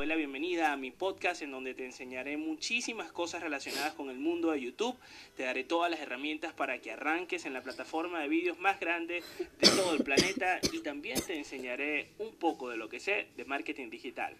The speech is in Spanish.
doy la bienvenida a mi podcast en donde te enseñaré muchísimas cosas relacionadas con el mundo de YouTube. Te daré todas las herramientas para que arranques en la plataforma de vídeos más grande de todo el planeta y también te enseñaré un poco de lo que sé de marketing digital.